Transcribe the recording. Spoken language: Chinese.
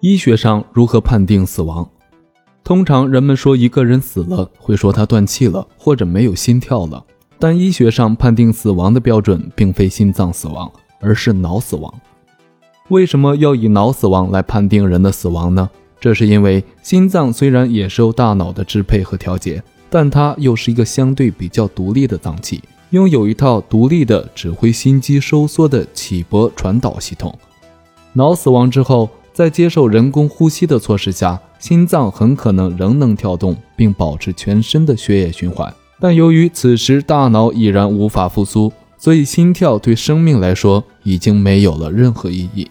医学上如何判定死亡？通常人们说一个人死了，会说他断气了，或者没有心跳了。但医学上判定死亡的标准并非心脏死亡，而是脑死亡。为什么要以脑死亡来判定人的死亡呢？这是因为心脏虽然也受大脑的支配和调节，但它又是一个相对比较独立的脏器，拥有一套独立的指挥心肌收缩的起搏传导系统。脑死亡之后。在接受人工呼吸的措施下，心脏很可能仍能跳动并保持全身的血液循环，但由于此时大脑已然无法复苏，所以心跳对生命来说已经没有了任何意义。